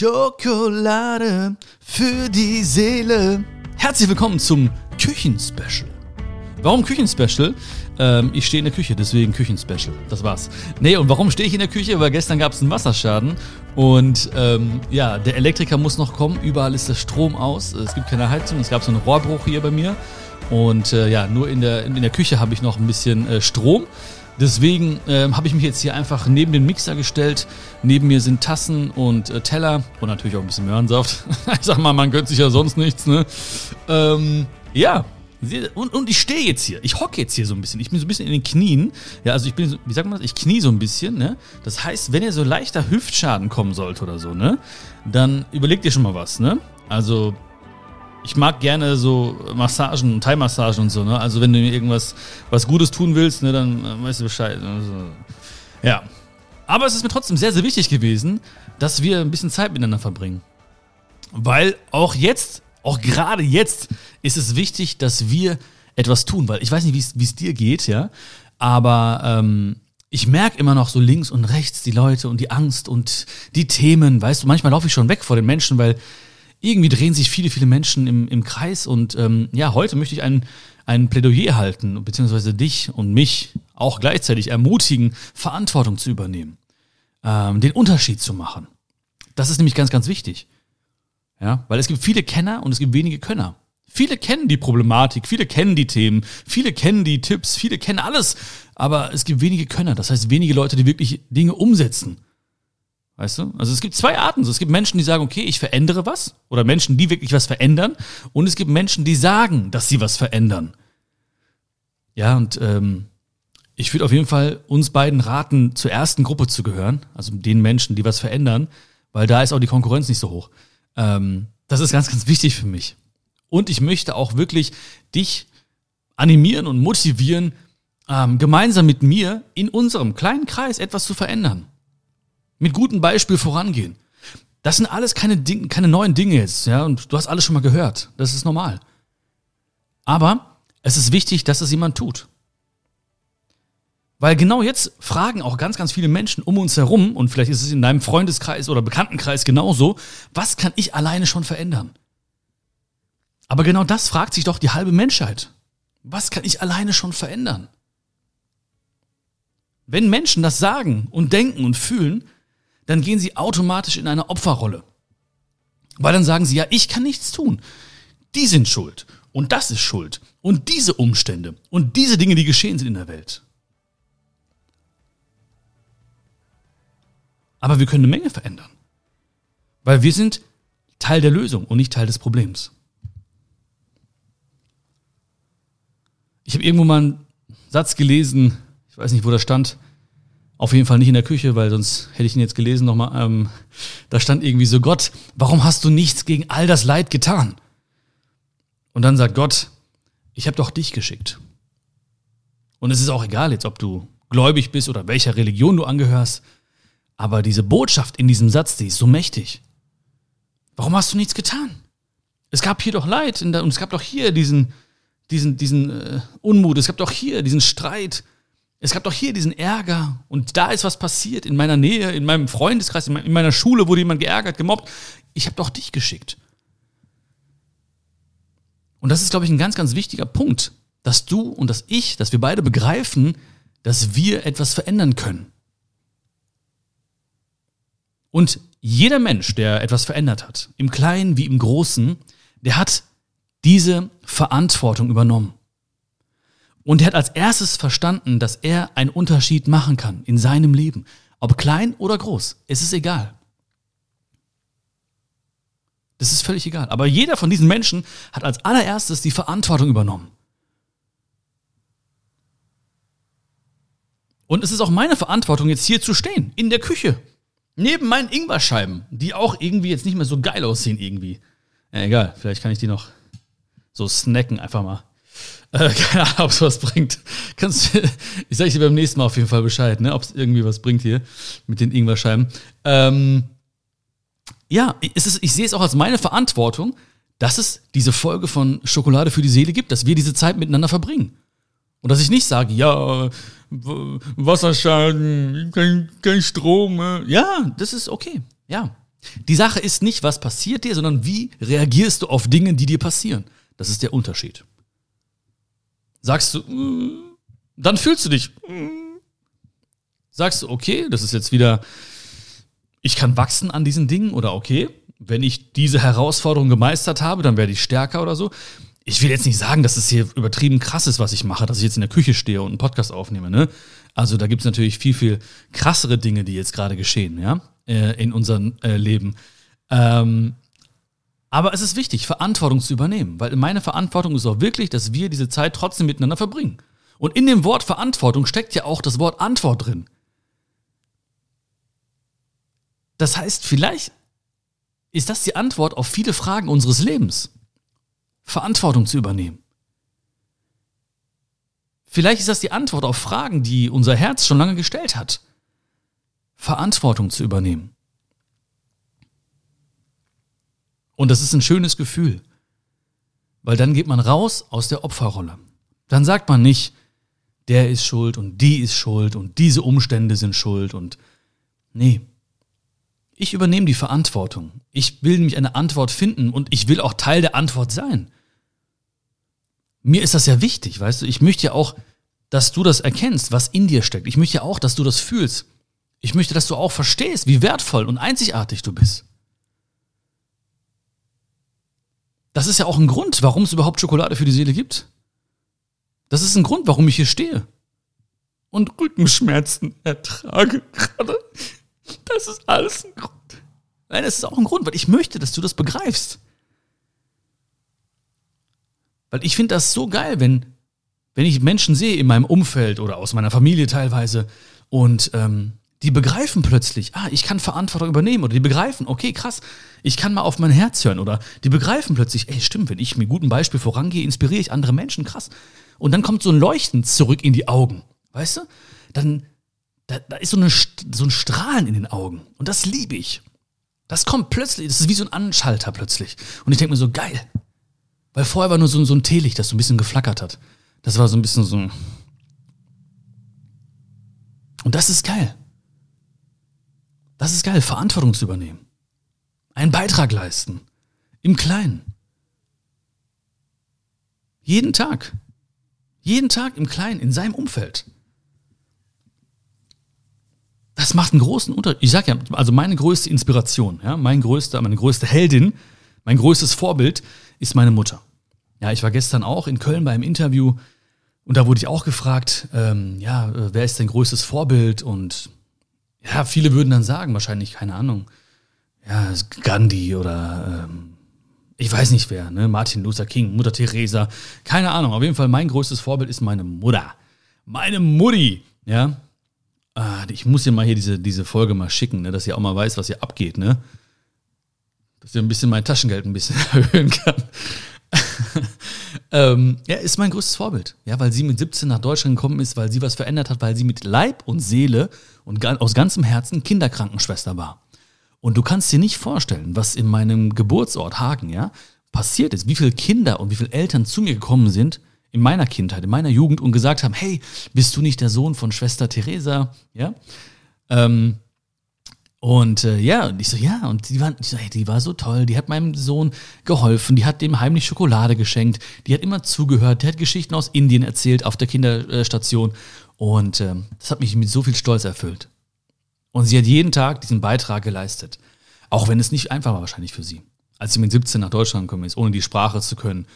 Schokolade für die Seele. Herzlich willkommen zum Küchenspecial. Warum Küchenspecial? Ähm, ich stehe in der Küche, deswegen Küchenspecial. Das war's. Nee, und warum stehe ich in der Küche? Weil gestern gab es einen Wasserschaden und ähm, ja, der Elektriker muss noch kommen. Überall ist der Strom aus. Es gibt keine Heizung. Es gab so einen Rohrbruch hier bei mir. Und äh, ja, nur in der, in der Küche habe ich noch ein bisschen äh, Strom. Deswegen ähm, habe ich mich jetzt hier einfach neben den Mixer gestellt. Neben mir sind Tassen und äh, Teller und natürlich auch ein bisschen Möhrensaft. ich sag mal, man gönnt sich ja sonst nichts, ne? Ähm, ja. Und, und ich stehe jetzt hier. Ich hocke jetzt hier so ein bisschen. Ich bin so ein bisschen in den Knien. Ja, also ich bin, so, wie sagt man das? Ich knie so ein bisschen, ne? Das heißt, wenn ihr so leichter Hüftschaden kommen sollte oder so, ne? Dann überlegt ihr schon mal was, ne? Also ich mag gerne so Massagen, Thai-Massagen und so, ne? Also wenn du mir irgendwas was Gutes tun willst, ne, dann äh, weißt du Bescheid. Also, ja. Aber es ist mir trotzdem sehr, sehr wichtig gewesen, dass wir ein bisschen Zeit miteinander verbringen. Weil auch jetzt, auch gerade jetzt, ist es wichtig, dass wir etwas tun. Weil ich weiß nicht, wie es dir geht, ja. Aber ähm, ich merke immer noch so links und rechts die Leute und die Angst und die Themen. Weißt du, manchmal laufe ich schon weg vor den Menschen, weil irgendwie drehen sich viele, viele Menschen im, im Kreis. Und ähm, ja, heute möchte ich ein, ein Plädoyer halten, beziehungsweise dich und mich auch gleichzeitig ermutigen, Verantwortung zu übernehmen, ähm, den Unterschied zu machen. Das ist nämlich ganz, ganz wichtig. Ja, weil es gibt viele Kenner und es gibt wenige Könner. Viele kennen die Problematik, viele kennen die Themen, viele kennen die Tipps, viele kennen alles, aber es gibt wenige Könner. Das heißt, wenige Leute, die wirklich Dinge umsetzen. Weißt du? Also es gibt zwei Arten. Es gibt Menschen, die sagen, okay, ich verändere was. Oder Menschen, die wirklich was verändern. Und es gibt Menschen, die sagen, dass sie was verändern. Ja, und ähm, ich würde auf jeden Fall uns beiden raten, zur ersten Gruppe zu gehören. Also den Menschen, die was verändern. Weil da ist auch die Konkurrenz nicht so hoch. Ähm, das ist ganz, ganz wichtig für mich. Und ich möchte auch wirklich dich animieren und motivieren, ähm, gemeinsam mit mir in unserem kleinen Kreis etwas zu verändern. Mit gutem Beispiel vorangehen. Das sind alles keine, Dinge, keine neuen Dinge jetzt, ja, und du hast alles schon mal gehört. Das ist normal. Aber es ist wichtig, dass es jemand tut. Weil genau jetzt fragen auch ganz, ganz viele Menschen um uns herum, und vielleicht ist es in deinem Freundeskreis oder Bekanntenkreis genauso, was kann ich alleine schon verändern? Aber genau das fragt sich doch die halbe Menschheit. Was kann ich alleine schon verändern? Wenn Menschen das sagen und denken und fühlen, dann gehen sie automatisch in eine Opferrolle. Weil dann sagen sie, ja, ich kann nichts tun. Die sind schuld. Und das ist schuld. Und diese Umstände. Und diese Dinge, die geschehen sind in der Welt. Aber wir können eine Menge verändern. Weil wir sind Teil der Lösung und nicht Teil des Problems. Ich habe irgendwo mal einen Satz gelesen, ich weiß nicht, wo das stand, auf jeden Fall nicht in der Küche, weil sonst hätte ich ihn jetzt gelesen nochmal. Ähm, da stand irgendwie so, Gott, warum hast du nichts gegen all das Leid getan? Und dann sagt Gott, ich habe doch dich geschickt. Und es ist auch egal jetzt, ob du gläubig bist oder welcher Religion du angehörst. Aber diese Botschaft in diesem Satz, die ist so mächtig. Warum hast du nichts getan? Es gab hier doch Leid und es gab doch hier diesen, diesen, diesen äh, Unmut, es gab doch hier diesen Streit, es gab doch hier diesen Ärger und da ist was passiert in meiner Nähe, in meinem Freundeskreis, in meiner Schule wurde jemand geärgert, gemobbt. Ich habe doch dich geschickt. Und das ist, glaube ich, ein ganz, ganz wichtiger Punkt, dass du und dass ich, dass wir beide begreifen, dass wir etwas verändern können. Und jeder Mensch, der etwas verändert hat, im Kleinen wie im Großen, der hat diese Verantwortung übernommen. Und er hat als erstes verstanden, dass er einen Unterschied machen kann in seinem Leben. Ob klein oder groß, es ist egal. Das ist völlig egal. Aber jeder von diesen Menschen hat als allererstes die Verantwortung übernommen. Und es ist auch meine Verantwortung, jetzt hier zu stehen, in der Küche. Neben meinen Ingwerscheiben, die auch irgendwie jetzt nicht mehr so geil aussehen, irgendwie. Ja, egal, vielleicht kann ich die noch so snacken, einfach mal. Äh, keine Ahnung, ob es was bringt. Kannst, ich sage dir beim nächsten Mal auf jeden Fall Bescheid, ne, ob es irgendwie was bringt hier mit den Ingwerscheiben. Ähm, ja, es ist, ich sehe es auch als meine Verantwortung, dass es diese Folge von Schokolade für die Seele gibt, dass wir diese Zeit miteinander verbringen. Und dass ich nicht sage, ja, Wasserschaden, kein, kein Strom. Äh. Ja, das ist okay. Ja, Die Sache ist nicht, was passiert dir, sondern wie reagierst du auf Dinge, die dir passieren. Das ist der Unterschied. Sagst du, mm, dann fühlst du dich. Mm. Sagst du, okay, das ist jetzt wieder, ich kann wachsen an diesen Dingen oder okay, wenn ich diese Herausforderung gemeistert habe, dann werde ich stärker oder so. Ich will jetzt nicht sagen, dass es hier übertrieben krass ist, was ich mache, dass ich jetzt in der Küche stehe und einen Podcast aufnehme, ne? Also da gibt es natürlich viel, viel krassere Dinge, die jetzt gerade geschehen, ja, äh, in unserem äh, Leben. Ähm, aber es ist wichtig, Verantwortung zu übernehmen, weil meine Verantwortung ist auch wirklich, dass wir diese Zeit trotzdem miteinander verbringen. Und in dem Wort Verantwortung steckt ja auch das Wort Antwort drin. Das heißt, vielleicht ist das die Antwort auf viele Fragen unseres Lebens. Verantwortung zu übernehmen. Vielleicht ist das die Antwort auf Fragen, die unser Herz schon lange gestellt hat. Verantwortung zu übernehmen. Und das ist ein schönes Gefühl, weil dann geht man raus aus der Opferrolle. Dann sagt man nicht, der ist schuld und die ist schuld und diese Umstände sind schuld und nee, ich übernehme die Verantwortung. Ich will nämlich eine Antwort finden und ich will auch Teil der Antwort sein. Mir ist das ja wichtig, weißt du? Ich möchte ja auch, dass du das erkennst, was in dir steckt. Ich möchte ja auch, dass du das fühlst. Ich möchte, dass du auch verstehst, wie wertvoll und einzigartig du bist. Das ist ja auch ein Grund, warum es überhaupt Schokolade für die Seele gibt. Das ist ein Grund, warum ich hier stehe. Und Rückenschmerzen ertrage gerade. Das ist alles ein Grund. Nein, das ist auch ein Grund, weil ich möchte, dass du das begreifst. Weil ich finde das so geil, wenn, wenn ich Menschen sehe in meinem Umfeld oder aus meiner Familie teilweise und ähm, die begreifen plötzlich, ah, ich kann Verantwortung übernehmen oder die begreifen, okay, krass, ich kann mal auf mein Herz hören oder die begreifen plötzlich, ey, stimmt, wenn ich mit gutem Beispiel vorangehe, inspiriere ich andere Menschen, krass. Und dann kommt so ein Leuchten zurück in die Augen, weißt du? Dann, da, da ist so, eine, so ein Strahlen in den Augen. Und das liebe ich. Das kommt plötzlich, das ist wie so ein Anschalter plötzlich. Und ich denke mir so, geil. Weil vorher war nur so, so ein Teelicht, das so ein bisschen geflackert hat. Das war so ein bisschen so. Und das ist geil. Das ist geil, Verantwortung zu übernehmen. Einen Beitrag leisten. Im Kleinen. Jeden Tag. Jeden Tag im Kleinen, in seinem Umfeld. Das macht einen großen Unterschied. Ich sag ja, also meine größte Inspiration, ja, mein größter, meine größte Heldin, mein größtes Vorbild ist meine Mutter. Ja, ich war gestern auch in Köln bei einem Interview und da wurde ich auch gefragt, ähm, ja, äh, wer ist dein größtes Vorbild? Und ja, viele würden dann sagen, wahrscheinlich, keine Ahnung, ja, Gandhi oder ähm, ich weiß nicht wer, ne? Martin Luther King, Mutter Teresa, keine Ahnung. Auf jeden Fall mein größtes Vorbild ist meine Mutter. Meine Mutti, ja. Ah, ich muss dir mal hier diese, diese Folge mal schicken, ne, dass ihr auch mal weiß, was hier abgeht, ne? Dass ihr ein bisschen mein Taschengeld ein bisschen erhöhen kann. Ähm, ja, ist mein größtes Vorbild. Ja, weil sie mit 17 nach Deutschland gekommen ist, weil sie was verändert hat, weil sie mit Leib und Seele und aus ganzem Herzen Kinderkrankenschwester war. Und du kannst dir nicht vorstellen, was in meinem Geburtsort Hagen, ja, passiert ist, wie viele Kinder und wie viele Eltern zu mir gekommen sind, in meiner Kindheit, in meiner Jugend und gesagt haben, hey, bist du nicht der Sohn von Schwester Theresa? Ja. Ähm, und äh, ja, und ich so, ja, und die war, so, hey, die war so toll, die hat meinem Sohn geholfen, die hat dem heimlich Schokolade geschenkt, die hat immer zugehört, die hat Geschichten aus Indien erzählt auf der Kinderstation. Und äh, das hat mich mit so viel Stolz erfüllt. Und sie hat jeden Tag diesen Beitrag geleistet. Auch wenn es nicht einfach war wahrscheinlich für sie. Als sie mit 17 nach Deutschland gekommen ist, ohne die Sprache zu können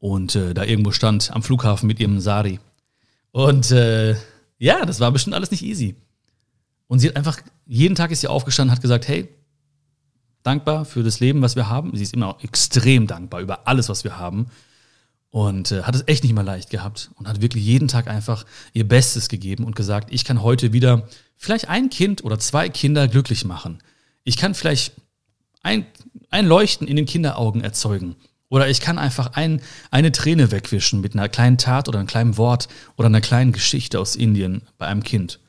und äh, da irgendwo stand am Flughafen mit ihrem Sari. Und äh, ja, das war bestimmt alles nicht easy. Und sie hat einfach, jeden Tag ist sie aufgestanden, hat gesagt, hey, dankbar für das Leben, was wir haben. Sie ist immer extrem dankbar über alles, was wir haben. Und äh, hat es echt nicht mal leicht gehabt und hat wirklich jeden Tag einfach ihr Bestes gegeben und gesagt, ich kann heute wieder vielleicht ein Kind oder zwei Kinder glücklich machen. Ich kann vielleicht ein, ein Leuchten in den Kinderaugen erzeugen. Oder ich kann einfach ein, eine Träne wegwischen mit einer kleinen Tat oder einem kleinen Wort oder einer kleinen Geschichte aus Indien bei einem Kind.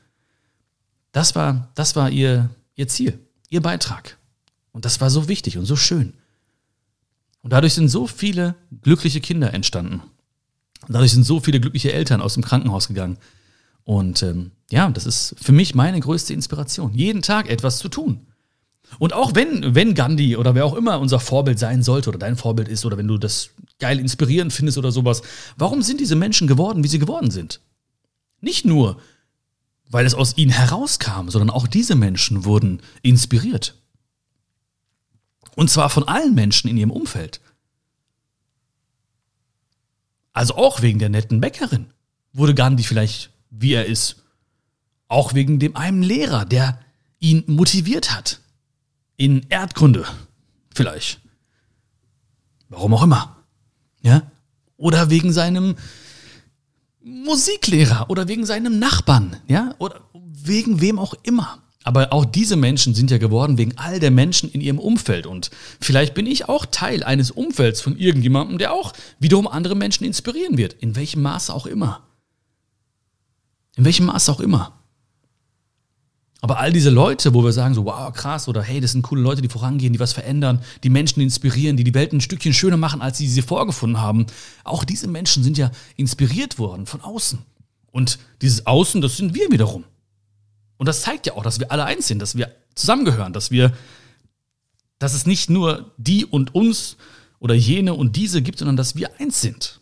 Das war, das war ihr, ihr Ziel, ihr Beitrag. Und das war so wichtig und so schön. Und dadurch sind so viele glückliche Kinder entstanden. Und dadurch sind so viele glückliche Eltern aus dem Krankenhaus gegangen. Und ähm, ja, das ist für mich meine größte Inspiration, jeden Tag etwas zu tun. Und auch wenn, wenn Gandhi oder wer auch immer unser Vorbild sein sollte oder dein Vorbild ist oder wenn du das geil inspirierend findest oder sowas, warum sind diese Menschen geworden, wie sie geworden sind? Nicht nur, weil es aus ihnen herauskam, sondern auch diese Menschen wurden inspiriert. Und zwar von allen Menschen in ihrem Umfeld. Also auch wegen der netten Bäckerin wurde Gandhi vielleicht, wie er ist. Auch wegen dem einen Lehrer, der ihn motiviert hat. In Erdkunde. Vielleicht. Warum auch immer. Ja? Oder wegen seinem Musiklehrer oder wegen seinem Nachbarn, ja? Oder wegen wem auch immer. Aber auch diese Menschen sind ja geworden wegen all der Menschen in ihrem Umfeld. Und vielleicht bin ich auch Teil eines Umfelds von irgendjemandem, der auch wiederum andere Menschen inspirieren wird. In welchem Maße auch immer. In welchem Maße auch immer. Aber all diese Leute, wo wir sagen so, wow, krass, oder hey, das sind coole Leute, die vorangehen, die was verändern, die Menschen inspirieren, die die Welt ein Stückchen schöner machen, als sie sie vorgefunden haben. Auch diese Menschen sind ja inspiriert worden von außen. Und dieses Außen, das sind wir wiederum. Und das zeigt ja auch, dass wir alle eins sind, dass wir zusammengehören, dass wir, dass es nicht nur die und uns oder jene und diese gibt, sondern dass wir eins sind.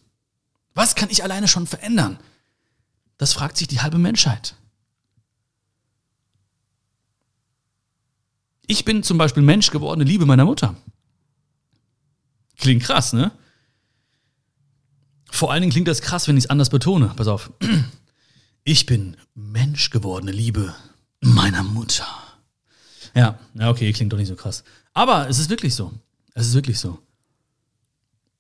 Was kann ich alleine schon verändern? Das fragt sich die halbe Menschheit. Ich bin zum Beispiel Mensch gewordene Liebe meiner Mutter. Klingt krass, ne? Vor allen Dingen klingt das krass, wenn ich es anders betone. Pass auf. Ich bin Mensch gewordene Liebe meiner Mutter. Ja, ja, okay, klingt doch nicht so krass. Aber es ist wirklich so. Es ist wirklich so.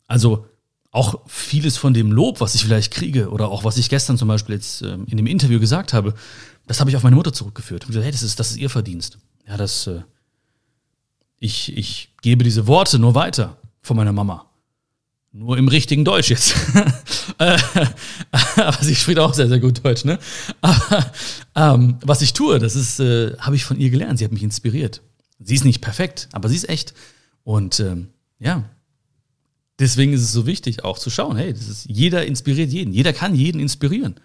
Also auch vieles von dem Lob, was ich vielleicht kriege, oder auch was ich gestern zum Beispiel jetzt ähm, in dem Interview gesagt habe, das habe ich auf meine Mutter zurückgeführt. Und gesagt, hey, das ist, das ist ihr Verdienst. Ja, das, äh, ich, ich gebe diese Worte nur weiter von meiner Mama. Nur im richtigen Deutsch jetzt. Äh, aber sie spricht auch sehr, sehr gut Deutsch, ne? Aber ähm, was ich tue, das ist, äh, habe ich von ihr gelernt. Sie hat mich inspiriert. Sie ist nicht perfekt, aber sie ist echt. Und ähm, ja, deswegen ist es so wichtig, auch zu schauen, hey, das ist, jeder inspiriert jeden. Jeder kann jeden inspirieren.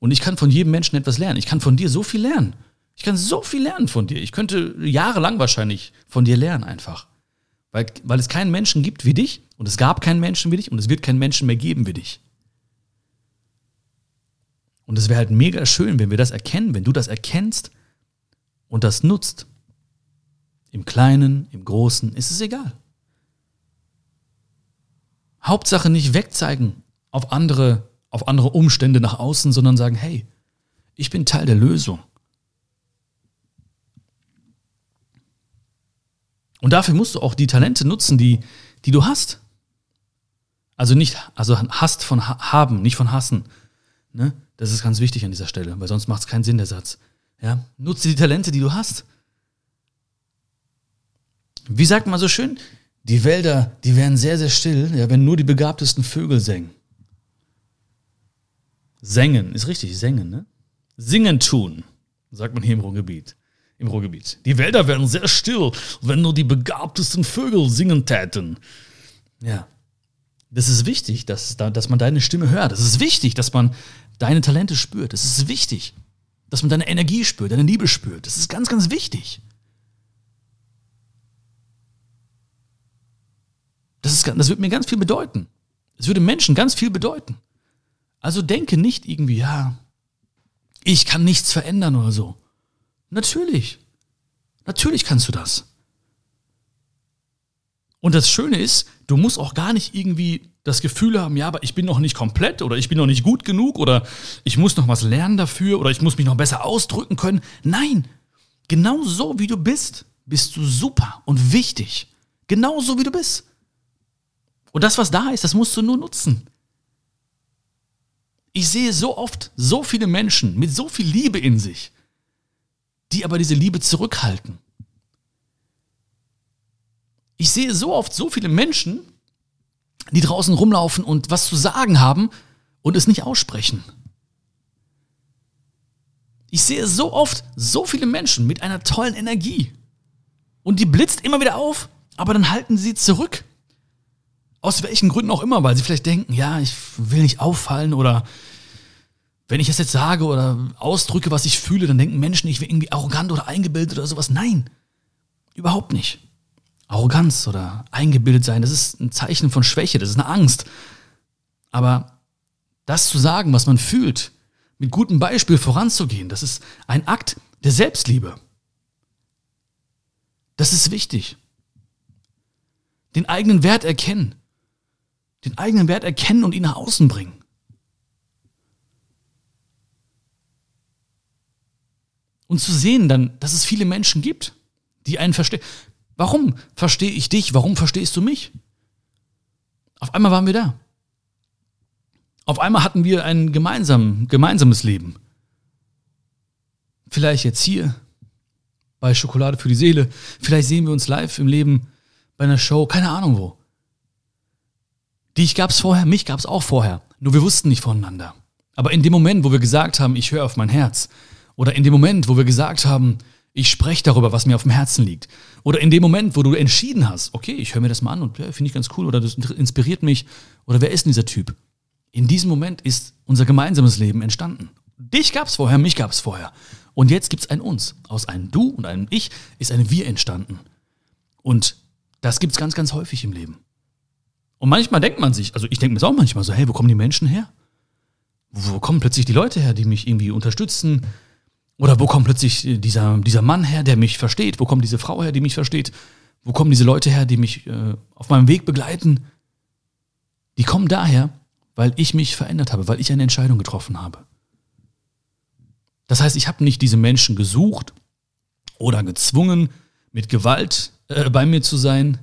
Und ich kann von jedem Menschen etwas lernen. Ich kann von dir so viel lernen. Ich kann so viel lernen von dir. Ich könnte jahrelang wahrscheinlich von dir lernen einfach. Weil, weil es keinen Menschen gibt wie dich und es gab keinen Menschen wie dich und es wird keinen Menschen mehr geben wie dich. Und es wäre halt mega schön, wenn wir das erkennen, wenn du das erkennst und das nutzt. Im Kleinen, im Großen, ist es egal. Hauptsache nicht wegzeigen auf andere, auf andere Umstände nach außen, sondern sagen, hey, ich bin Teil der Lösung. Und dafür musst du auch die Talente nutzen, die, die du hast. Also nicht, also hast von haben, nicht von hassen. Ne? Das ist ganz wichtig an dieser Stelle, weil sonst macht es keinen Sinn, der Satz. Ja? Nutze die Talente, die du hast. Wie sagt man so schön? Die Wälder, die wären sehr, sehr still, ja, wenn nur die begabtesten Vögel sängen. Sängen, ist richtig, sängen, ne? Singen tun, sagt man hier im Ruhrgebiet im Ruhrgebiet. Die Wälder wären sehr still, wenn nur die begabtesten Vögel singen täten. Ja. Das ist wichtig, dass, dass man deine Stimme hört. Es ist wichtig, dass man deine Talente spürt. Es ist wichtig, dass man deine Energie spürt, deine Liebe spürt. Das ist ganz, ganz wichtig. Das, ist, das wird mir ganz viel bedeuten. Es würde Menschen ganz viel bedeuten. Also denke nicht irgendwie, ja, ich kann nichts verändern oder so. Natürlich. Natürlich kannst du das. Und das Schöne ist, du musst auch gar nicht irgendwie das Gefühl haben, ja, aber ich bin noch nicht komplett oder ich bin noch nicht gut genug oder ich muss noch was lernen dafür oder ich muss mich noch besser ausdrücken können. Nein, genau so wie du bist, bist du super und wichtig. Genau so wie du bist. Und das, was da ist, das musst du nur nutzen. Ich sehe so oft so viele Menschen mit so viel Liebe in sich, die aber diese Liebe zurückhalten. Ich sehe so oft so viele Menschen, die draußen rumlaufen und was zu sagen haben und es nicht aussprechen. Ich sehe so oft so viele Menschen mit einer tollen Energie und die blitzt immer wieder auf, aber dann halten sie zurück. Aus welchen Gründen auch immer, weil sie vielleicht denken, ja, ich will nicht auffallen oder wenn ich das jetzt sage oder ausdrücke, was ich fühle, dann denken Menschen, ich wäre irgendwie arrogant oder eingebildet oder sowas. Nein. Überhaupt nicht. Arroganz oder eingebildet sein, das ist ein Zeichen von Schwäche, das ist eine Angst. Aber das zu sagen, was man fühlt, mit gutem Beispiel voranzugehen, das ist ein Akt der Selbstliebe. Das ist wichtig. Den eigenen Wert erkennen. Den eigenen Wert erkennen und ihn nach außen bringen. Und zu sehen dann, dass es viele Menschen gibt, die einen verstehen. Warum verstehe ich dich? Warum verstehst du mich? Auf einmal waren wir da. Auf einmal hatten wir ein gemeinsam, gemeinsames Leben. Vielleicht jetzt hier bei Schokolade für die Seele. Vielleicht sehen wir uns live im Leben bei einer Show, keine Ahnung wo. Dich gab es vorher, mich gab es auch vorher. Nur wir wussten nicht voneinander. Aber in dem Moment, wo wir gesagt haben, ich höre auf mein Herz, oder in dem Moment, wo wir gesagt haben, ich spreche darüber, was mir auf dem Herzen liegt. Oder in dem Moment, wo du entschieden hast, okay, ich höre mir das mal an und ja, finde ich ganz cool oder das inspiriert mich. Oder wer ist denn dieser Typ? In diesem Moment ist unser gemeinsames Leben entstanden. Dich gab es vorher, mich gab es vorher. Und jetzt gibt es ein Uns. Aus einem Du und einem Ich ist ein Wir entstanden. Und das gibt es ganz, ganz häufig im Leben. Und manchmal denkt man sich, also ich denke mir das auch manchmal so, hey, wo kommen die Menschen her? Wo kommen plötzlich die Leute her, die mich irgendwie unterstützen, oder wo kommt plötzlich äh, dieser, dieser Mann her, der mich versteht? Wo kommt diese Frau her, die mich versteht? Wo kommen diese Leute her, die mich äh, auf meinem Weg begleiten? Die kommen daher, weil ich mich verändert habe, weil ich eine Entscheidung getroffen habe. Das heißt, ich habe nicht diese Menschen gesucht oder gezwungen, mit Gewalt äh, bei mir zu sein.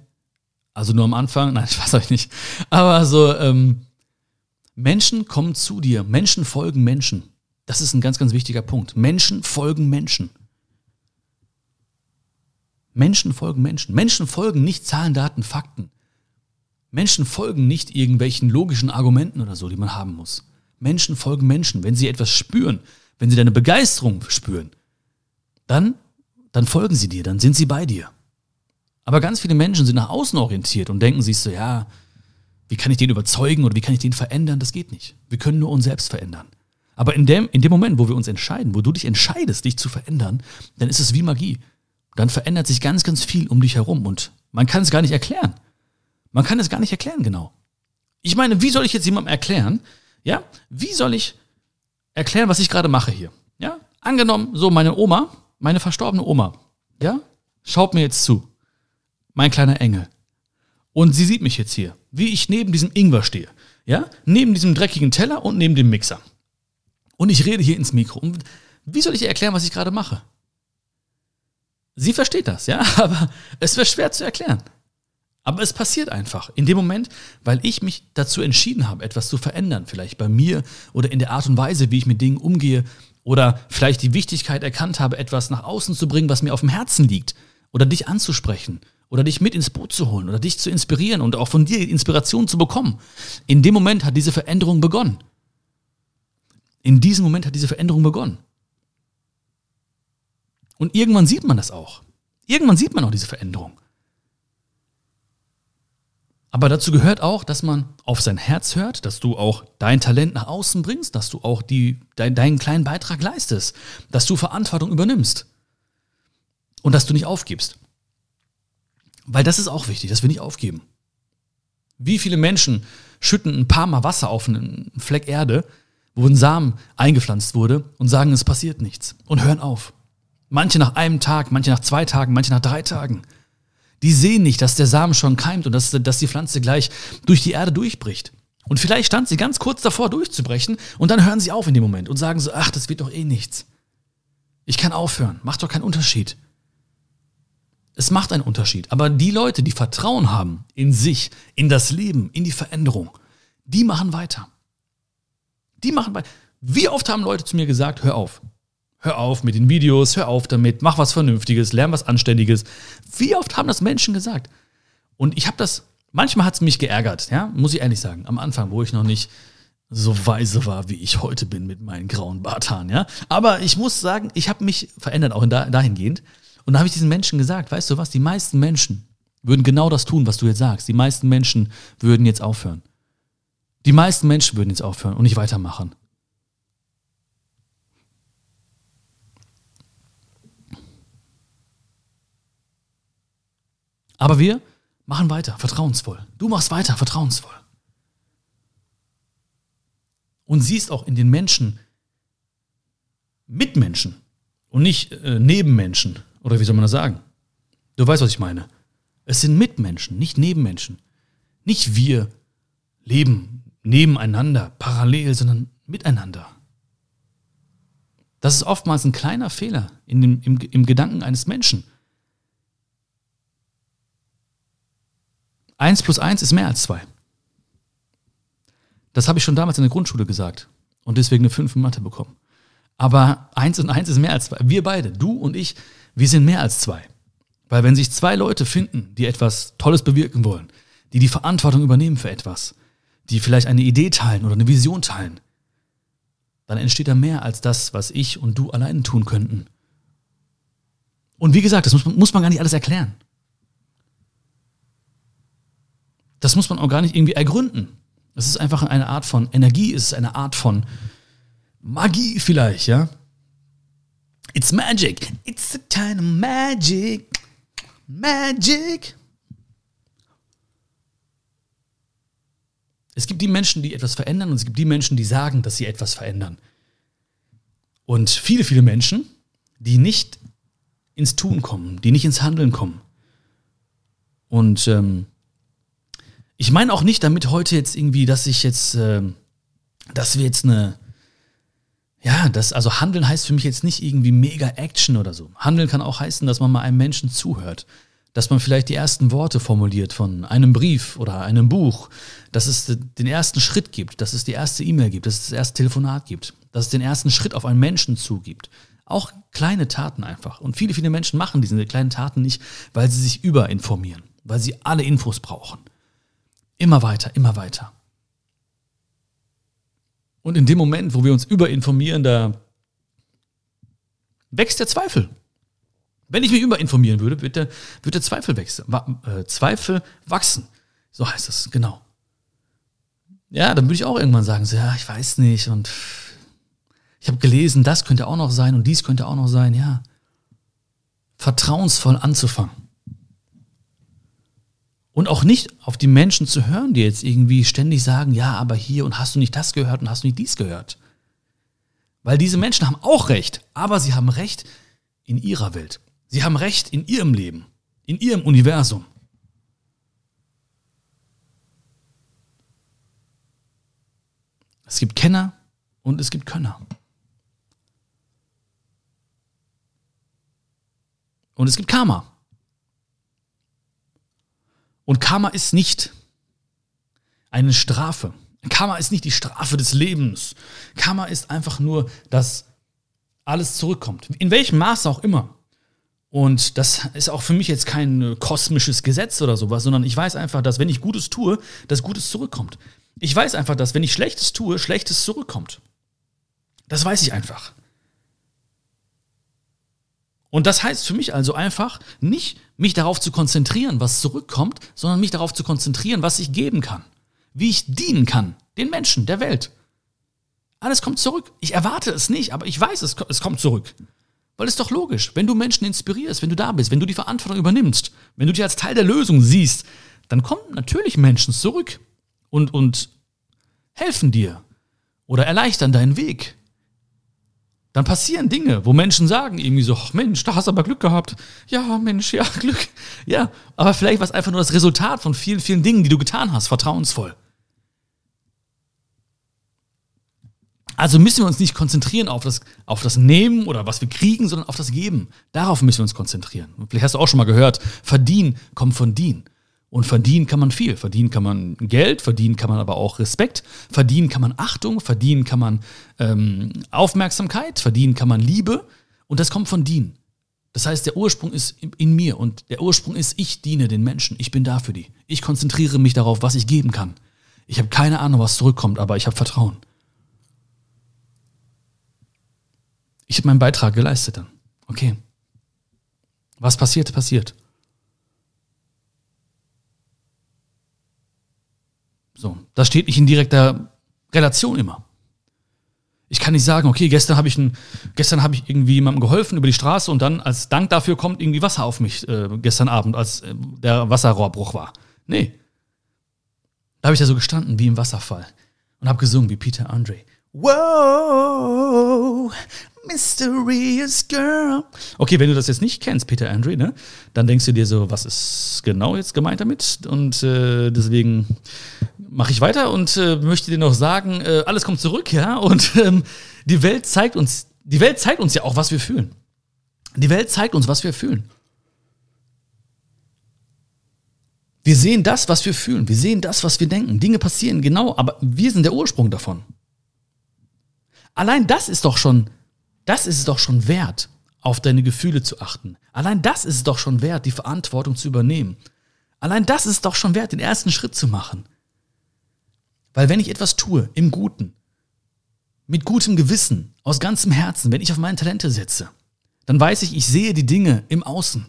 Also nur am Anfang, nein, ich weiß euch nicht. Aber so, ähm, Menschen kommen zu dir, Menschen folgen Menschen. Das ist ein ganz, ganz wichtiger Punkt. Menschen folgen Menschen. Menschen folgen Menschen. Menschen folgen nicht Zahlen, Daten, Fakten. Menschen folgen nicht irgendwelchen logischen Argumenten oder so, die man haben muss. Menschen folgen Menschen. Wenn sie etwas spüren, wenn sie deine Begeisterung spüren, dann, dann folgen sie dir, dann sind sie bei dir. Aber ganz viele Menschen sind nach außen orientiert und denken sich so, ja, wie kann ich den überzeugen oder wie kann ich den verändern? Das geht nicht. Wir können nur uns selbst verändern. Aber in dem, in dem Moment, wo wir uns entscheiden, wo du dich entscheidest, dich zu verändern, dann ist es wie Magie. Dann verändert sich ganz, ganz viel um dich herum und man kann es gar nicht erklären. Man kann es gar nicht erklären, genau. Ich meine, wie soll ich jetzt jemandem erklären, ja, wie soll ich erklären, was ich gerade mache hier? Ja, angenommen, so meine Oma, meine verstorbene Oma, ja, schaut mir jetzt zu. Mein kleiner Engel. Und sie sieht mich jetzt hier, wie ich neben diesem Ingwer stehe. Ja, neben diesem dreckigen Teller und neben dem Mixer. Und ich rede hier ins Mikro. Und wie soll ich ihr erklären, was ich gerade mache? Sie versteht das, ja, aber es wäre schwer zu erklären. Aber es passiert einfach in dem Moment, weil ich mich dazu entschieden habe, etwas zu verändern, vielleicht bei mir oder in der Art und Weise, wie ich mit Dingen umgehe oder vielleicht die Wichtigkeit erkannt habe, etwas nach außen zu bringen, was mir auf dem Herzen liegt oder dich anzusprechen oder dich mit ins Boot zu holen oder dich zu inspirieren und auch von dir Inspiration zu bekommen. In dem Moment hat diese Veränderung begonnen. In diesem Moment hat diese Veränderung begonnen. Und irgendwann sieht man das auch. Irgendwann sieht man auch diese Veränderung. Aber dazu gehört auch, dass man auf sein Herz hört, dass du auch dein Talent nach außen bringst, dass du auch die, dein, deinen kleinen Beitrag leistest, dass du Verantwortung übernimmst und dass du nicht aufgibst. Weil das ist auch wichtig, dass wir nicht aufgeben. Wie viele Menschen schütten ein paar Mal Wasser auf einen Fleck Erde, wo ein Samen eingepflanzt wurde und sagen, es passiert nichts und hören auf. Manche nach einem Tag, manche nach zwei Tagen, manche nach drei Tagen. Die sehen nicht, dass der Samen schon keimt und dass, dass die Pflanze gleich durch die Erde durchbricht. Und vielleicht stand sie ganz kurz davor durchzubrechen und dann hören sie auf in dem Moment und sagen so, ach, das wird doch eh nichts. Ich kann aufhören, macht doch keinen Unterschied. Es macht einen Unterschied. Aber die Leute, die Vertrauen haben in sich, in das Leben, in die Veränderung, die machen weiter. Die machen bei. Wie oft haben Leute zu mir gesagt, hör auf. Hör auf mit den Videos, hör auf damit, mach was Vernünftiges, lern was Anständiges. Wie oft haben das Menschen gesagt? Und ich habe das, manchmal hat es mich geärgert, ja, muss ich ehrlich sagen. Am Anfang, wo ich noch nicht so weise war, wie ich heute bin mit meinen grauen Barthaaren, ja. Aber ich muss sagen, ich habe mich verändert, auch dahingehend. Und da habe ich diesen Menschen gesagt, weißt du was, die meisten Menschen würden genau das tun, was du jetzt sagst. Die meisten Menschen würden jetzt aufhören. Die meisten Menschen würden jetzt aufhören und nicht weitermachen. Aber wir machen weiter, vertrauensvoll. Du machst weiter, vertrauensvoll. Und siehst auch in den Menschen Mitmenschen und nicht äh, Nebenmenschen. Oder wie soll man das sagen? Du weißt, was ich meine. Es sind Mitmenschen, nicht Nebenmenschen. Nicht wir leben nebeneinander, parallel, sondern miteinander. Das ist oftmals ein kleiner Fehler in dem, im, im Gedanken eines Menschen. Eins plus eins ist mehr als zwei. Das habe ich schon damals in der Grundschule gesagt und deswegen eine 5 in Mathe bekommen. Aber eins und eins ist mehr als zwei. Wir beide, du und ich, wir sind mehr als zwei. Weil wenn sich zwei Leute finden, die etwas Tolles bewirken wollen, die die Verantwortung übernehmen für etwas, die vielleicht eine Idee teilen oder eine Vision teilen, dann entsteht da mehr als das, was ich und du allein tun könnten. Und wie gesagt, das muss man, muss man gar nicht alles erklären. Das muss man auch gar nicht irgendwie ergründen. Es ist einfach eine Art von Energie, es ist eine Art von Magie vielleicht, ja? It's magic. It's a kind of magic. Magic. Es gibt die Menschen, die etwas verändern und es gibt die Menschen, die sagen, dass sie etwas verändern. Und viele, viele Menschen, die nicht ins Tun kommen, die nicht ins Handeln kommen. Und ähm, ich meine auch nicht damit heute jetzt irgendwie, dass ich jetzt, äh, dass wir jetzt eine, ja, das, also Handeln heißt für mich jetzt nicht irgendwie mega Action oder so. Handeln kann auch heißen, dass man mal einem Menschen zuhört, dass man vielleicht die ersten Worte formuliert von einem Brief oder einem Buch, dass es den ersten Schritt gibt, dass es die erste E-Mail gibt, dass es das erste Telefonat gibt, dass es den ersten Schritt auf einen Menschen zugibt. Auch kleine Taten einfach. Und viele, viele Menschen machen diese kleinen Taten nicht, weil sie sich überinformieren, weil sie alle Infos brauchen. Immer weiter, immer weiter. Und in dem Moment, wo wir uns überinformieren, da wächst der Zweifel. Wenn ich mich überinformieren würde, wird der, wird der Zweifel, wachsen, äh, Zweifel wachsen. So heißt es, genau. Ja, dann würde ich auch irgendwann sagen, so, ja, ich weiß nicht und ich habe gelesen, das könnte auch noch sein und dies könnte auch noch sein, ja. Vertrauensvoll anzufangen. Und auch nicht auf die Menschen zu hören, die jetzt irgendwie ständig sagen, ja, aber hier und hast du nicht das gehört und hast du nicht dies gehört. Weil diese Menschen haben auch recht, aber sie haben recht in ihrer Welt. Sie haben Recht in ihrem Leben, in ihrem Universum. Es gibt Kenner und es gibt Könner. Und es gibt Karma. Und Karma ist nicht eine Strafe. Karma ist nicht die Strafe des Lebens. Karma ist einfach nur, dass alles zurückkommt. In welchem Maße auch immer. Und das ist auch für mich jetzt kein äh, kosmisches Gesetz oder sowas, sondern ich weiß einfach, dass wenn ich Gutes tue, dass Gutes zurückkommt. Ich weiß einfach, dass wenn ich Schlechtes tue, Schlechtes zurückkommt. Das weiß ich einfach. Und das heißt für mich also einfach nicht, mich darauf zu konzentrieren, was zurückkommt, sondern mich darauf zu konzentrieren, was ich geben kann. Wie ich dienen kann, den Menschen, der Welt. Alles kommt zurück. Ich erwarte es nicht, aber ich weiß, es, es kommt zurück. Weil es ist doch logisch, wenn du Menschen inspirierst, wenn du da bist, wenn du die Verantwortung übernimmst, wenn du dich als Teil der Lösung siehst, dann kommen natürlich Menschen zurück und, und helfen dir oder erleichtern deinen Weg. Dann passieren Dinge, wo Menschen sagen irgendwie so, Mensch, da hast du aber Glück gehabt. Ja, Mensch, ja, Glück. Ja, aber vielleicht war es einfach nur das Resultat von vielen, vielen Dingen, die du getan hast, vertrauensvoll. Also müssen wir uns nicht konzentrieren auf das, auf das Nehmen oder was wir kriegen, sondern auf das Geben. Darauf müssen wir uns konzentrieren. Vielleicht hast du auch schon mal gehört, verdienen kommt von dienen. Und verdienen kann man viel. Verdienen kann man Geld, verdienen kann man aber auch Respekt, verdienen kann man Achtung, verdienen kann man ähm, Aufmerksamkeit, verdienen kann man Liebe. Und das kommt von dienen. Das heißt, der Ursprung ist in mir und der Ursprung ist, ich diene den Menschen. Ich bin da für die. Ich konzentriere mich darauf, was ich geben kann. Ich habe keine Ahnung, was zurückkommt, aber ich habe Vertrauen. Ich habe meinen Beitrag geleistet dann. Okay. Was passiert, passiert. So, das steht nicht in direkter Relation immer. Ich kann nicht sagen, okay, gestern habe ich, hab ich irgendwie jemandem geholfen über die Straße und dann als Dank dafür kommt irgendwie Wasser auf mich äh, gestern Abend, als äh, der Wasserrohrbruch war. Nee. Da habe ich da so gestanden wie im Wasserfall und habe gesungen wie Peter Andre. Wow, mysterious girl. Okay, wenn du das jetzt nicht kennst, Peter Andre, ne, dann denkst du dir so, was ist genau jetzt gemeint damit? Und äh, deswegen mache ich weiter und äh, möchte dir noch sagen, äh, alles kommt zurück, ja. Und ähm, die Welt zeigt uns, die Welt zeigt uns ja auch, was wir fühlen. Die Welt zeigt uns, was wir fühlen. Wir sehen das, was wir fühlen. Wir sehen das, was wir denken. Dinge passieren, genau, aber wir sind der Ursprung davon. Allein das ist doch schon, das ist es doch schon wert, auf deine Gefühle zu achten. Allein das ist es doch schon wert, die Verantwortung zu übernehmen. Allein das ist es doch schon wert, den ersten Schritt zu machen. Weil wenn ich etwas tue, im Guten, mit gutem Gewissen, aus ganzem Herzen, wenn ich auf meine Talente setze, dann weiß ich, ich sehe die Dinge im Außen.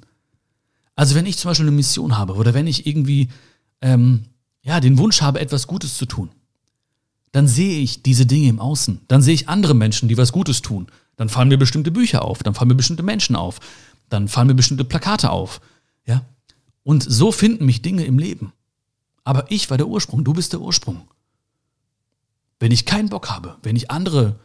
Also wenn ich zum Beispiel eine Mission habe oder wenn ich irgendwie ähm, ja, den Wunsch habe, etwas Gutes zu tun, dann sehe ich diese Dinge im Außen. Dann sehe ich andere Menschen, die was Gutes tun. Dann fallen mir bestimmte Bücher auf, dann fallen mir bestimmte Menschen auf, dann fallen mir bestimmte Plakate auf. Ja? Und so finden mich Dinge im Leben. Aber ich war der Ursprung, du bist der Ursprung. Wenn ich keinen Bock habe, wenn ich andere,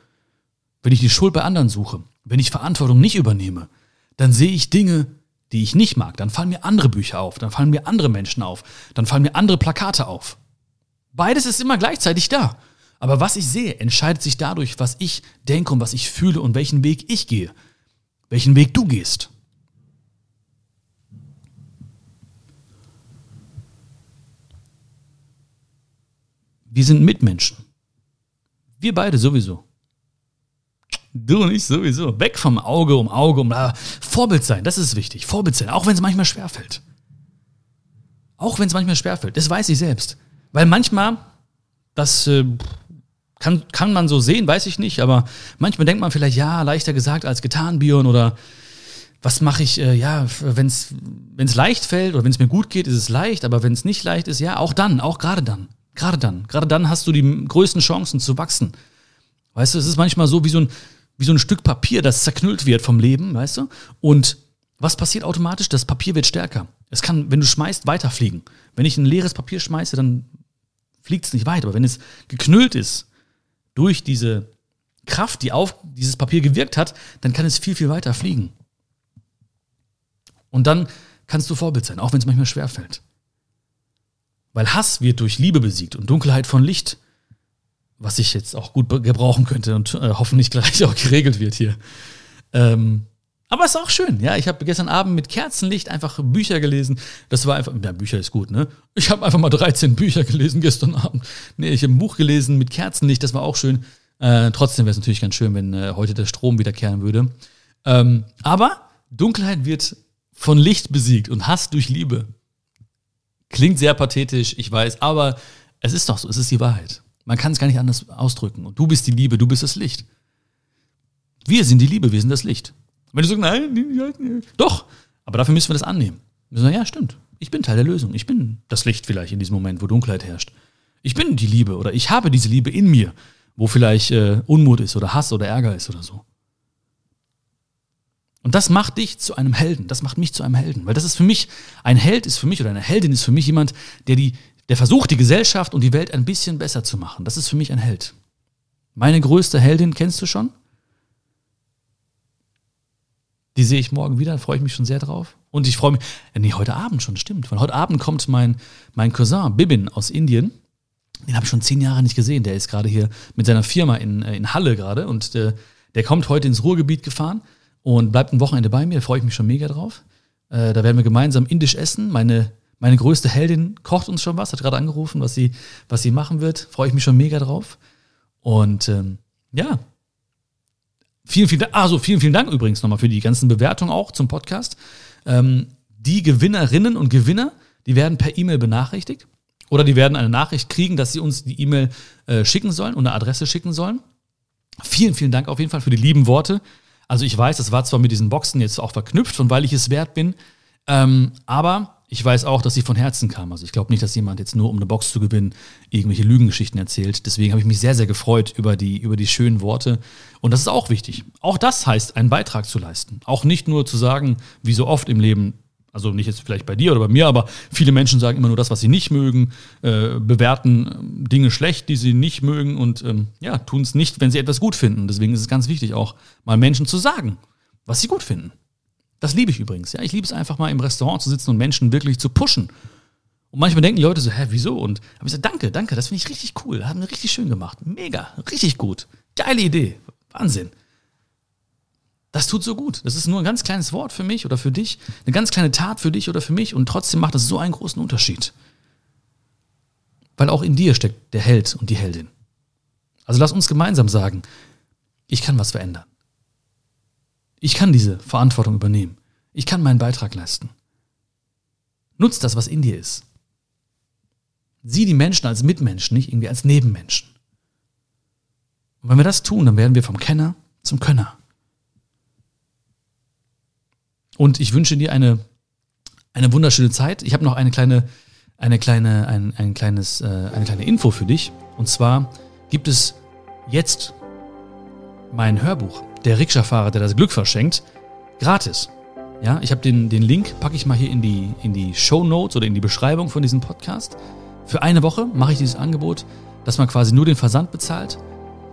wenn ich die Schuld bei anderen suche, wenn ich Verantwortung nicht übernehme, dann sehe ich Dinge, die ich nicht mag. Dann fallen mir andere Bücher auf, dann fallen mir andere Menschen auf, dann fallen mir andere Plakate auf. Beides ist immer gleichzeitig da. Aber was ich sehe, entscheidet sich dadurch, was ich denke und was ich fühle und welchen Weg ich gehe. Welchen Weg du gehst. Wir sind Mitmenschen. Wir beide sowieso. Du und ich sowieso. Weg vom Auge um Auge um ah, Vorbild sein, das ist wichtig. Vorbild sein, auch wenn es manchmal schwerfällt. Auch wenn es manchmal schwerfällt. Das weiß ich selbst. Weil manchmal, das äh, kann, kann man so sehen, weiß ich nicht, aber manchmal denkt man vielleicht, ja, leichter gesagt als getan, Bion, oder was mache ich, äh, ja, wenn es leicht fällt oder wenn es mir gut geht, ist es leicht, aber wenn es nicht leicht ist, ja, auch dann, auch gerade dann. Gerade dann. Gerade dann hast du die größten Chancen zu wachsen. Weißt du, es ist manchmal so wie so ein, wie so ein Stück Papier, das zerknüllt wird vom Leben, weißt du? Und was passiert automatisch? Das Papier wird stärker. Es kann, wenn du schmeißt, weiterfliegen. Wenn ich ein leeres Papier schmeiße, dann fliegt es nicht weiter. Aber wenn es geknüllt ist durch diese Kraft, die auf dieses Papier gewirkt hat, dann kann es viel, viel weiter fliegen. Und dann kannst du Vorbild sein, auch wenn es manchmal schwerfällt. Weil Hass wird durch Liebe besiegt und Dunkelheit von Licht, was ich jetzt auch gut gebrauchen könnte und äh, hoffentlich gleich auch geregelt wird hier. Ähm, aber es ist auch schön, ja. Ich habe gestern Abend mit Kerzenlicht einfach Bücher gelesen. Das war einfach, ja, Bücher ist gut, ne? Ich habe einfach mal 13 Bücher gelesen gestern Abend. Nee, ich habe ein Buch gelesen mit Kerzenlicht, das war auch schön. Äh, trotzdem wäre es natürlich ganz schön, wenn äh, heute der Strom wiederkehren würde. Ähm, aber Dunkelheit wird von Licht besiegt und Hass durch Liebe. Klingt sehr pathetisch, ich weiß, aber es ist doch so, es ist die Wahrheit. Man kann es gar nicht anders ausdrücken. Und du bist die Liebe, du bist das Licht. Wir sind die Liebe, wir sind das Licht. Wenn du sagst, nein, doch, aber dafür müssen wir das annehmen. Wir sagen, ja, stimmt. Ich bin Teil der Lösung. Ich bin das Licht vielleicht in diesem Moment, wo Dunkelheit herrscht. Ich bin die Liebe oder ich habe diese Liebe in mir, wo vielleicht äh, Unmut ist oder Hass oder Ärger ist oder so. Und das macht dich zu einem Helden. Das macht mich zu einem Helden. Weil das ist für mich, ein Held ist für mich oder eine Heldin ist für mich jemand, der, die, der versucht, die Gesellschaft und die Welt ein bisschen besser zu machen. Das ist für mich ein Held. Meine größte Heldin kennst du schon? Die sehe ich morgen wieder, da freue ich mich schon sehr drauf. Und ich freue mich, ja, nee, heute Abend schon, stimmt. Weil heute Abend kommt mein, mein Cousin Bibin aus Indien. Den habe ich schon zehn Jahre nicht gesehen. Der ist gerade hier mit seiner Firma in, äh, in Halle gerade und der, äh, der kommt heute ins Ruhrgebiet gefahren und bleibt ein Wochenende bei mir, da freue ich mich schon mega drauf. Äh, da werden wir gemeinsam indisch essen. Meine, meine größte Heldin kocht uns schon was, hat gerade angerufen, was sie, was sie machen wird. Freue ich mich schon mega drauf. Und ähm, ja, vielen, vielen Dank. Also vielen, vielen Dank übrigens nochmal für die ganzen Bewertungen auch zum Podcast. Ähm, die Gewinnerinnen und Gewinner, die werden per E-Mail benachrichtigt. Oder die werden eine Nachricht kriegen, dass sie uns die E-Mail äh, schicken sollen und eine Adresse schicken sollen. Vielen, vielen Dank auf jeden Fall für die lieben Worte. Also ich weiß, das war zwar mit diesen Boxen jetzt auch verknüpft, von weil ich es wert bin, ähm, aber ich weiß auch, dass sie von Herzen kam. Also ich glaube nicht, dass jemand jetzt nur, um eine Box zu gewinnen, irgendwelche Lügengeschichten erzählt. Deswegen habe ich mich sehr, sehr gefreut über die, über die schönen Worte. Und das ist auch wichtig. Auch das heißt, einen Beitrag zu leisten. Auch nicht nur zu sagen, wie so oft im Leben, also nicht jetzt vielleicht bei dir oder bei mir, aber viele Menschen sagen immer nur das, was sie nicht mögen, äh, bewerten Dinge schlecht, die sie nicht mögen und ähm, ja, tun es nicht, wenn sie etwas gut finden. Deswegen ist es ganz wichtig, auch mal Menschen zu sagen, was sie gut finden. Das liebe ich übrigens. Ja, ich liebe es einfach mal im Restaurant zu sitzen und Menschen wirklich zu pushen. Und manchmal denken die Leute so, hä, wieso? Und habe ich gesagt, danke, danke, das finde ich richtig cool. Haben wir richtig schön gemacht. Mega, richtig gut. Geile Idee. Wahnsinn. Das tut so gut. Das ist nur ein ganz kleines Wort für mich oder für dich, eine ganz kleine Tat für dich oder für mich und trotzdem macht das so einen großen Unterschied. Weil auch in dir steckt der Held und die Heldin. Also lass uns gemeinsam sagen, ich kann was verändern. Ich kann diese Verantwortung übernehmen. Ich kann meinen Beitrag leisten. Nutz das, was in dir ist. Sieh die Menschen als Mitmenschen, nicht irgendwie als Nebenmenschen. Und wenn wir das tun, dann werden wir vom Kenner zum Könner. Und ich wünsche dir eine, eine wunderschöne Zeit. Ich habe noch eine kleine, eine kleine, ein, ein kleines, äh, eine kleine Info für dich. Und zwar gibt es jetzt mein Hörbuch der Rikscha-Fahrer, der das Glück verschenkt, gratis. Ja, ich habe den, den Link, packe ich mal hier in die, in die Show Notes oder in die Beschreibung von diesem Podcast. Für eine Woche mache ich dieses Angebot, dass man quasi nur den Versand bezahlt.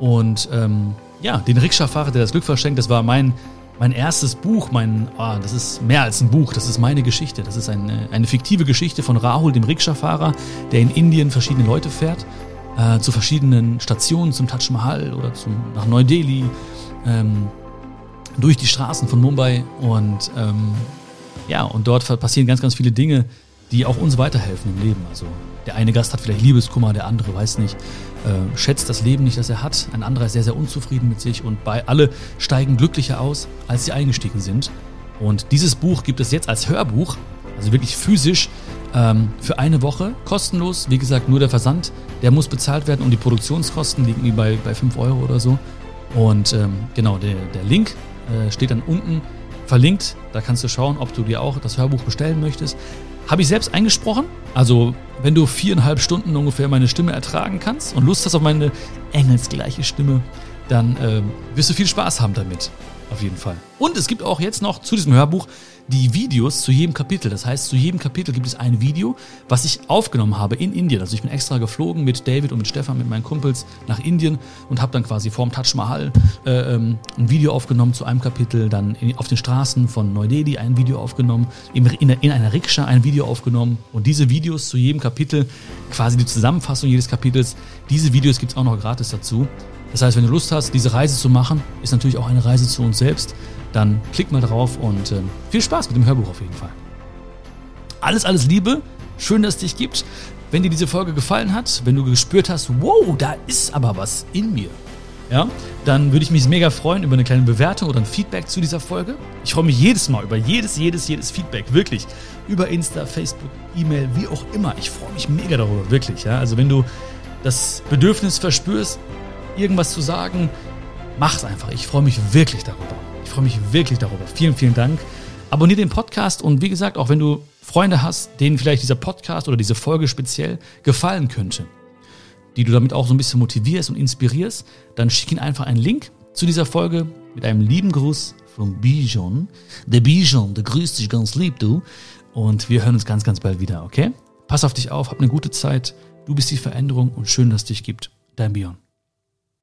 Und ähm, ja, den Rikscha-Fahrer, der das Glück verschenkt, das war mein, mein erstes Buch. Mein, oh, das ist mehr als ein Buch, das ist meine Geschichte. Das ist eine, eine fiktive Geschichte von Rahul, dem Rikscha-Fahrer, der in Indien verschiedene Leute fährt. Äh, zu verschiedenen Stationen, zum Taj Mahal oder zum, nach Neu-Delhi ähm, durch die Straßen von Mumbai und ähm, ja, und dort passieren ganz, ganz viele Dinge, die auch uns weiterhelfen im Leben. Also der eine Gast hat vielleicht Liebeskummer, der andere weiß nicht, äh, schätzt das Leben nicht, das er hat. Ein anderer ist sehr, sehr unzufrieden mit sich und bei alle steigen glücklicher aus, als sie eingestiegen sind. Und dieses Buch gibt es jetzt als Hörbuch, also wirklich physisch, ähm, für eine Woche kostenlos. Wie gesagt, nur der Versand, der muss bezahlt werden und die Produktionskosten liegen bei, bei 5 Euro oder so. Und ähm, genau, der, der Link äh, steht dann unten verlinkt. Da kannst du schauen, ob du dir auch das Hörbuch bestellen möchtest. Habe ich selbst eingesprochen. Also, wenn du viereinhalb Stunden ungefähr meine Stimme ertragen kannst und Lust hast auf meine engelsgleiche Stimme, dann äh, wirst du viel Spaß haben damit. Auf jeden Fall. Und es gibt auch jetzt noch zu diesem Hörbuch die Videos zu jedem Kapitel. Das heißt, zu jedem Kapitel gibt es ein Video, was ich aufgenommen habe in Indien. Also ich bin extra geflogen mit David und mit Stefan, mit meinen Kumpels nach Indien und habe dann quasi vorm Taj Mahal äh, ähm, ein Video aufgenommen zu einem Kapitel, dann in, auf den Straßen von Neu-Delhi ein Video aufgenommen, in, in, in einer Rikscha ein Video aufgenommen und diese Videos zu jedem Kapitel, quasi die Zusammenfassung jedes Kapitels, diese Videos gibt es auch noch gratis dazu. Das heißt, wenn du Lust hast, diese Reise zu machen, ist natürlich auch eine Reise zu uns selbst dann klick mal drauf und äh, viel Spaß mit dem Hörbuch auf jeden Fall. Alles, alles Liebe. Schön, dass es dich gibt. Wenn dir diese Folge gefallen hat, wenn du gespürt hast, wow, da ist aber was in mir, ja, dann würde ich mich mega freuen über eine kleine Bewertung oder ein Feedback zu dieser Folge. Ich freue mich jedes Mal über jedes, jedes, jedes Feedback, wirklich. Über Insta, Facebook, E-Mail, wie auch immer. Ich freue mich mega darüber, wirklich. Ja? Also wenn du das Bedürfnis verspürst, irgendwas zu sagen, mach's einfach. Ich freue mich wirklich darüber. Ich freue mich wirklich darüber. Vielen, vielen Dank. Abonnier den Podcast und wie gesagt, auch wenn du Freunde hast, denen vielleicht dieser Podcast oder diese Folge speziell gefallen könnte, die du damit auch so ein bisschen motivierst und inspirierst, dann schick ihnen einfach einen Link zu dieser Folge mit einem lieben Gruß von Bijon. Der Bijon, der grüßt dich ganz lieb, du. Und wir hören uns ganz, ganz bald wieder, okay? Pass auf dich auf, hab eine gute Zeit. Du bist die Veränderung und schön, dass es dich gibt. Dein Bion.